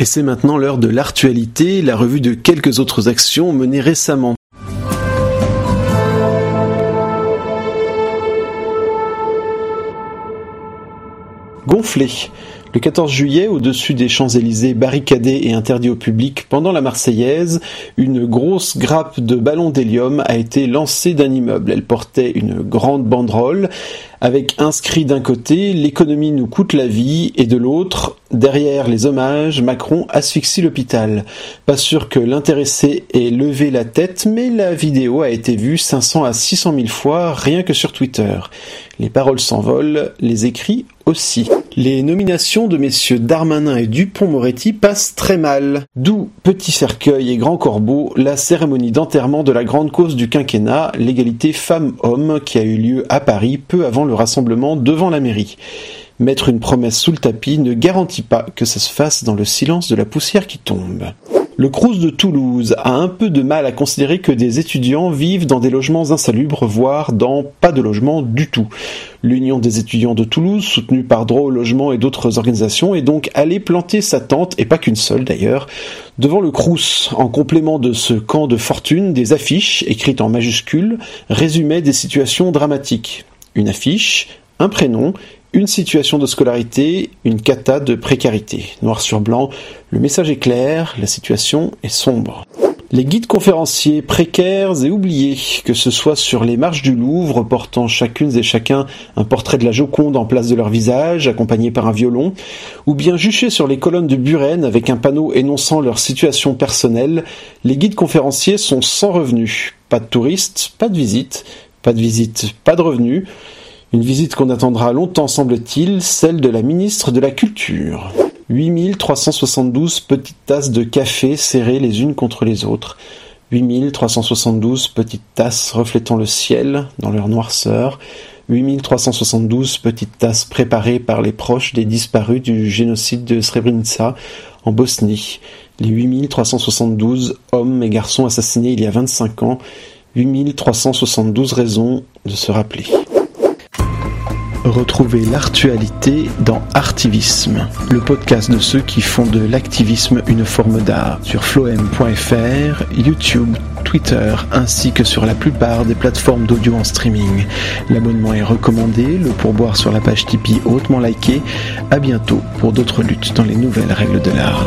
Et c'est maintenant l'heure de l'actualité, la revue de quelques autres actions menées récemment. Gonflé. Le 14 juillet, au-dessus des Champs-Élysées barricadés et interdits au public pendant la Marseillaise, une grosse grappe de ballons d'hélium a été lancée d'un immeuble. Elle portait une grande banderole avec inscrit d'un côté l'économie nous coûte la vie et de l'autre derrière les hommages Macron asphyxie l'hôpital. Pas sûr que l'intéressé ait levé la tête mais la vidéo a été vue 500 à 600 000 fois rien que sur Twitter. Les paroles s'envolent, les écrits aussi. Les nominations de messieurs Darmanin et Dupont-Moretti passent très mal. D'où Petit Cercueil et Grand Corbeau, la cérémonie d'enterrement de la grande cause du quinquennat, l'égalité femmes-hommes, qui a eu lieu à Paris peu avant le rassemblement devant la mairie. Mettre une promesse sous le tapis ne garantit pas que ça se fasse dans le silence de la poussière qui tombe. Le Crous de Toulouse a un peu de mal à considérer que des étudiants vivent dans des logements insalubres, voire dans pas de logement du tout. L'Union des étudiants de Toulouse, soutenue par Droit au logement et d'autres organisations, est donc allée planter sa tente, et pas qu'une seule d'ailleurs, devant le Crous. En complément de ce camp de fortune, des affiches, écrites en majuscules, résumaient des situations dramatiques. Une affiche, un prénom une situation de scolarité, une cata de précarité. Noir sur blanc, le message est clair, la situation est sombre. Les guides conférenciers précaires et oubliés, que ce soit sur les marches du Louvre portant chacune et chacun un portrait de la Joconde en place de leur visage, accompagné par un violon, ou bien juchés sur les colonnes de Buren avec un panneau énonçant leur situation personnelle, les guides conférenciers sont sans revenus. Pas de touristes, pas de visites, pas de visites, pas de revenus. Une visite qu'on attendra longtemps semble-t-il, celle de la ministre de la Culture. 8372 petites tasses de café serrées les unes contre les autres. 8372 petites tasses reflétant le ciel dans leur noirceur. 8372 petites tasses préparées par les proches des disparus du génocide de Srebrenica en Bosnie. Les 8372 hommes et garçons assassinés il y a 25 ans. 8372 raisons de se rappeler. Retrouvez l'actualité dans Artivisme, le podcast de ceux qui font de l'activisme une forme d'art sur floem.fr, YouTube, Twitter ainsi que sur la plupart des plateformes d'audio en streaming. L'abonnement est recommandé, le pourboire sur la page Tipeee hautement liké. À bientôt pour d'autres luttes dans les nouvelles règles de l'art.